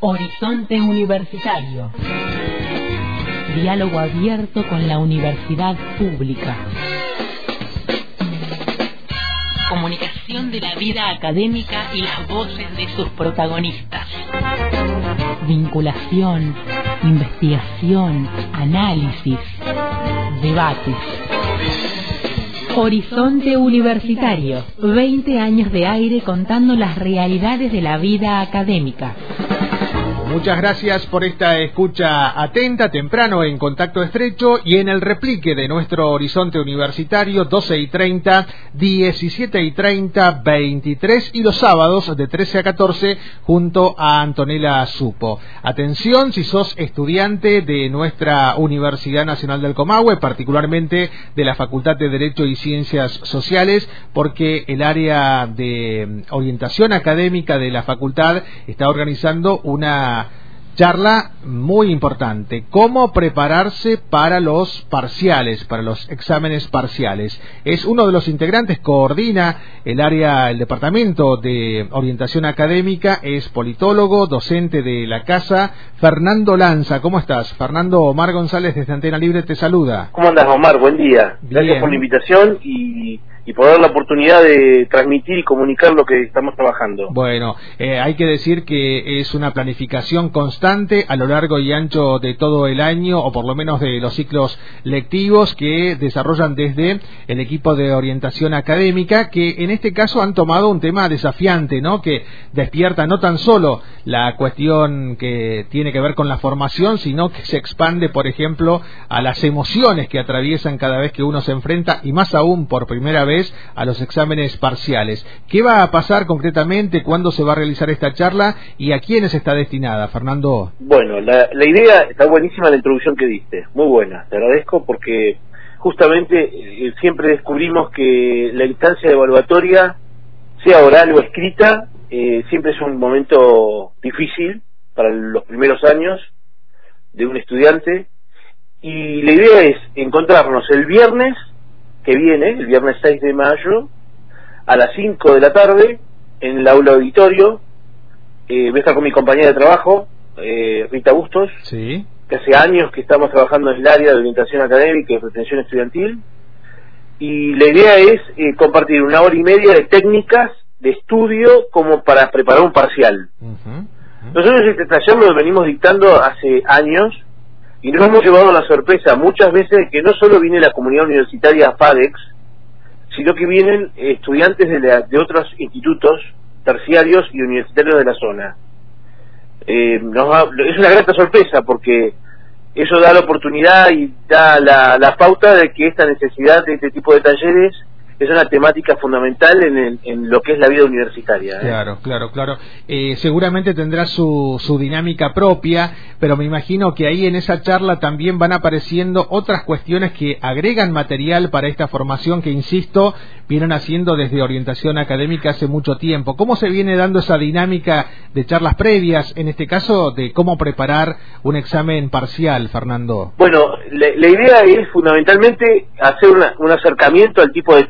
Horizonte Universitario. Diálogo abierto con la universidad pública. Comunicación de la vida académica y las voces de sus protagonistas. Vinculación, investigación, análisis, debates. Horizonte Universitario, 20 años de aire contando las realidades de la vida académica. Muchas gracias por esta escucha atenta, temprano en contacto estrecho y en el replique de nuestro horizonte universitario 12 y 30, 17 y 30, 23 y los sábados de 13 a 14 junto a Antonella Supo. Atención si sos estudiante de nuestra Universidad Nacional del Comahue, particularmente de la Facultad de Derecho y Ciencias Sociales, porque el área de orientación académica de la facultad está organizando una charla muy importante, cómo prepararse para los parciales, para los exámenes parciales. Es uno de los integrantes, coordina el área, el departamento de orientación académica, es politólogo, docente de la casa, Fernando Lanza. ¿Cómo estás? Fernando Omar González desde Antena Libre te saluda. ¿Cómo andas, Omar? Buen día. Gracias por la invitación y y por dar la oportunidad de transmitir y comunicar lo que estamos trabajando. Bueno, eh, hay que decir que es una planificación constante a lo largo y ancho de todo el año, o por lo menos de los ciclos lectivos que desarrollan desde el equipo de orientación académica, que en este caso han tomado un tema desafiante, ¿no? Que despierta no tan solo la cuestión que tiene que ver con la formación, sino que se expande, por ejemplo, a las emociones que atraviesan cada vez que uno se enfrenta, y más aún por primera vez a los exámenes parciales. ¿Qué va a pasar concretamente? ¿Cuándo se va a realizar esta charla? ¿Y a quiénes está destinada, Fernando? Bueno, la, idea está buenísima la introducción que diste. Muy buena. Te agradezco porque justamente eh, siempre descubrimos que la instancia evaluatoria, sea oral o escrita, eh, siempre es un momento difícil para los primeros años de un estudiante y la idea es encontrarnos el viernes que viene, el viernes 6 de mayo, a las 5 de la tarde, en el aula auditorio. Eh, voy a estar con mi compañera de trabajo, eh, Rita Bustos, sí. que hace años que estamos trabajando en el área de orientación académica y retención estudiantil. Y la idea es eh, compartir una hora y media de técnicas de estudio como para preparar un parcial. Nosotros este taller lo venimos dictando hace años y nos hemos llevado la sorpresa muchas veces que no solo viene la comunidad universitaria FADEX, sino que vienen estudiantes de, de otros institutos terciarios y universitarios de la zona. Eh, es una grata sorpresa porque eso da la oportunidad y da la, la pauta de que esta necesidad de este tipo de talleres es una temática fundamental en, en lo que es la vida universitaria. ¿eh? Claro, claro, claro. Eh, seguramente tendrá su, su dinámica propia, pero me imagino que ahí en esa charla también van apareciendo otras cuestiones que agregan material para esta formación que, insisto, vienen haciendo desde orientación académica hace mucho tiempo. ¿Cómo se viene dando esa dinámica de charlas previas, en este caso, de cómo preparar un examen parcial, Fernando? Bueno, la, idea es fundamentalmente hacer un acercamiento al tipo de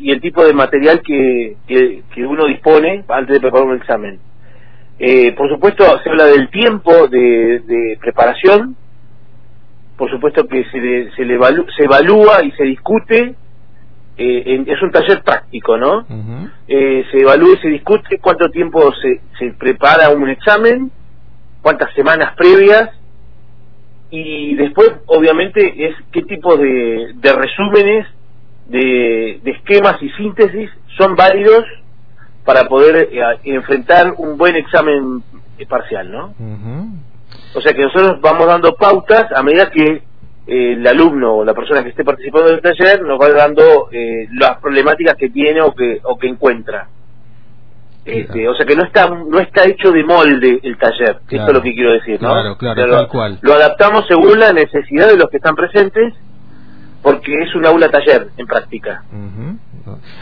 y el tipo de material que, que, uno dispone antes de preparar un examen. Eh, por supuesto, se habla del tiempo de, preparación, por supuesto que se, se, le se evalúa y se discute, eh, es un taller práctico, ¿no? Eh, se evalúa y se discute cuánto tiempo se, se prepara un examen, cuántas semanas previas, y después, obviamente, es qué tipo de, de resúmenes de, esquemas y síntesis son válidos para poder eh, enfrentar un buen examen parcial, ¿no? O sea que nosotros vamos dando pautas a medida que eh, el alumno o la persona que esté participando del taller nos va dando eh, las problemáticas que tiene o que, o que encuentra. Este, o sea que no está no está hecho de molde el taller, esto es lo que quiero decir, ¿no? Claro, claro, tal cual. Lo adaptamos según la necesidad de los que están presentes porque es un aula taller en práctica.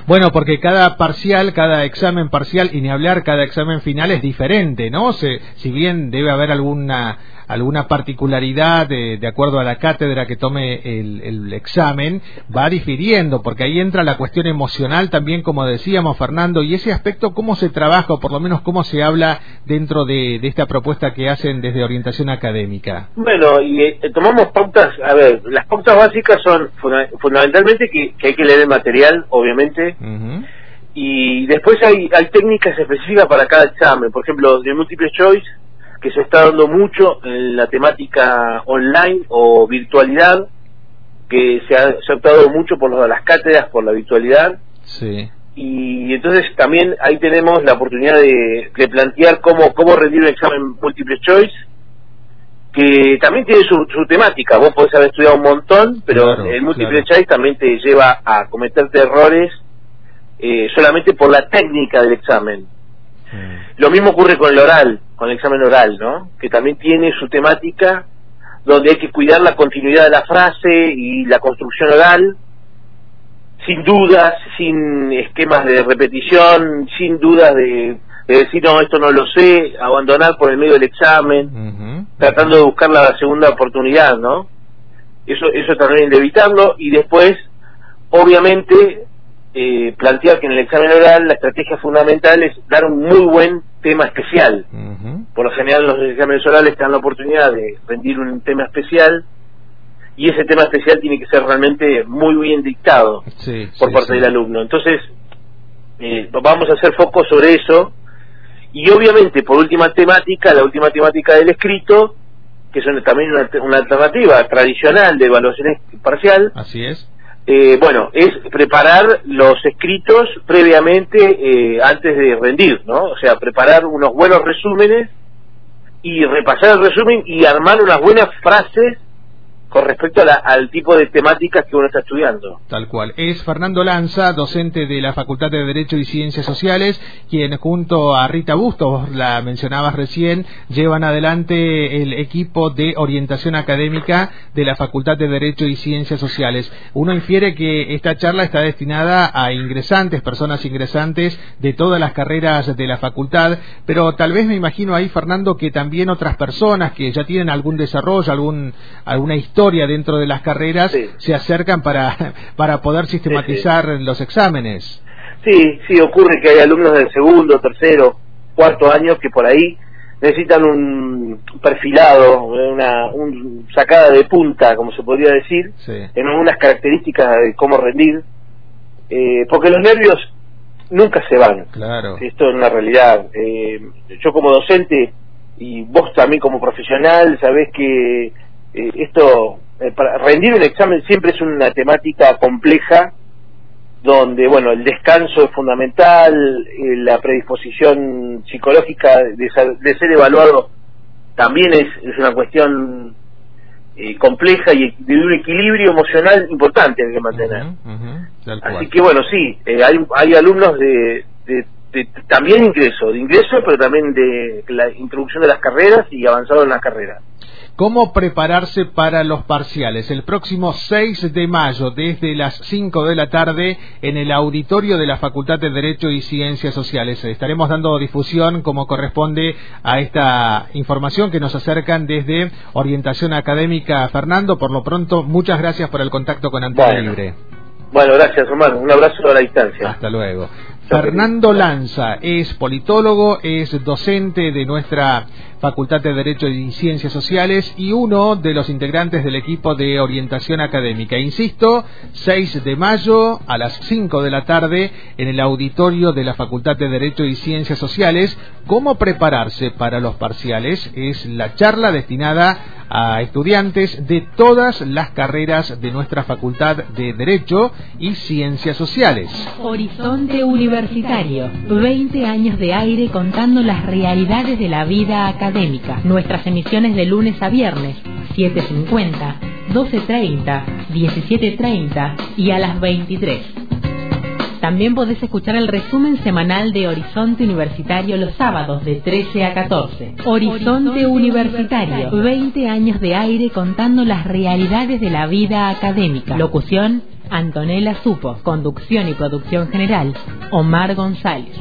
Bueno, porque cada parcial, cada examen parcial, y ni hablar, cada examen final es diferente, ¿no? Se, si bien debe haber alguna alguna particularidad de, de, acuerdo a la cátedra que tome el, el, examen, va difiriendo, porque ahí entra la cuestión emocional también, como decíamos, Fernando, y ese aspecto, ¿cómo se trabaja, o por lo menos cómo se habla dentro de, de esta propuesta que hacen desde orientación académica? Bueno, y eh, tomamos pautas, a ver, las pautas básicas son funda fundamentalmente que, que, hay que leer el material, obviamente, uh -huh. y después hay, hay técnicas específicas para cada examen, por ejemplo, de múltiple choice, que se está dando mucho en la temática online o virtualidad, que se ha, se ha optado mucho por lo de las cátedras, por la virtualidad. Sí. Y entonces también ahí tenemos la oportunidad de, de plantear cómo, cómo rendir un examen múltiple choice, que también tiene su, su temática. Vos podés haber estudiado un montón, pero claro, el múltiple claro. choice también te lleva a cometerte errores eh, solamente por la técnica del examen. Mm. Lo mismo ocurre con el oral, con el examen oral, ¿no? Que también tiene su temática donde hay que cuidar la continuidad de la frase y la construcción oral, sin dudas, sin esquemas de repetición, sin dudas de, de decir, no, esto no lo sé, abandonar por el medio del examen, uh -huh. tratando de buscar la segunda oportunidad, ¿no? Eso, eso también de evitarlo y después, obviamente, eh, plantear que en el examen oral la estrategia fundamental es dar un muy buen tema especial. Uh -huh. Por lo general los exámenes orales te dan la oportunidad de rendir un tema especial y ese tema especial tiene que ser realmente muy bien dictado sí, por sí, parte sí. del alumno. Entonces, eh, vamos a hacer foco sobre eso y obviamente por última temática, la última temática del escrito, que es también una, una alternativa tradicional de evaluación parcial. Así es eh, bueno, es preparar los escritos previamente eh, antes de rendir, ¿no? O sea, preparar unos buenos resúmenes y repasar el resumen y armar unas buenas frases con respecto a la, al tipo de temáticas que uno está estudiando. Tal cual. Es Fernando Lanza, docente de la Facultad de Derecho y Ciencias Sociales, quien junto a Rita Bustos, la mencionabas recién, llevan adelante el equipo de orientación académica de la Facultad de Derecho y Ciencias Sociales. Uno infiere que esta charla está destinada a ingresantes, personas ingresantes de todas las carreras de la facultad, pero tal vez me imagino ahí, Fernando, que también otras personas que ya tienen algún desarrollo, algún, alguna historia dentro de las carreras sí. se acercan para, para poder sistematizar sí, sí. los exámenes. Sí, sí, ocurre que hay alumnos del segundo, tercero, cuarto año que por ahí necesitan un perfilado, una un sacada de punta, como se podría decir, en algunas características de cómo rendir, eh, porque los nervios nunca se van. Claro. Esto es una realidad. Eh, yo como docente y vos también como profesional sabés que eh, esto, eh, para rendir el examen siempre es una temática compleja, donde, bueno, el descanso es fundamental, eh, la predisposición psicológica de ser, de ser evaluado también es, es una cuestión eh, compleja y de un equilibrio emocional importante hay que mantener. Uh -huh, uh -huh, Así que, bueno, sí, hay, hay alumnos de, de de, también ingreso, de ingreso, pero también de la introducción de las carreras y avanzado en las carreras. ¿Cómo prepararse para los parciales? El próximo 6 de mayo, desde las 5 de la tarde, en el auditorio de la Facultad de Derecho y Ciencias Sociales. Estaremos dando difusión como corresponde a esta información que nos acercan desde Orientación Académica. Fernando, por lo pronto, muchas gracias por el contacto con bueno. Libre. Bueno, gracias, hermano. Un abrazo a la distancia. Hasta luego. Fernando Lanza es politólogo, es docente de nuestra Facultad de Derecho y Ciencias Sociales y uno de los integrantes del equipo de orientación académica. Insisto, 6 de mayo a las 5 de la tarde en el auditorio de la Facultad de Derecho y Ciencias Sociales. ¿Cómo prepararse para los parciales? Es la charla destinada a estudiantes de todas las carreras de nuestra Facultad de Derecho y Ciencias Sociales. Horizonte Universitario, 20 años de aire contando las realidades de la vida académica. Nuestras emisiones de lunes a viernes, 7.50, 12.30, 17.30 y a las 23. También podés escuchar el resumen semanal de Horizonte Universitario los sábados de 13 a 14. Horizonte Universitario, 20 años de aire contando las realidades de la vida académica. Locución, Antonella Supo. Conducción y producción general, Omar González.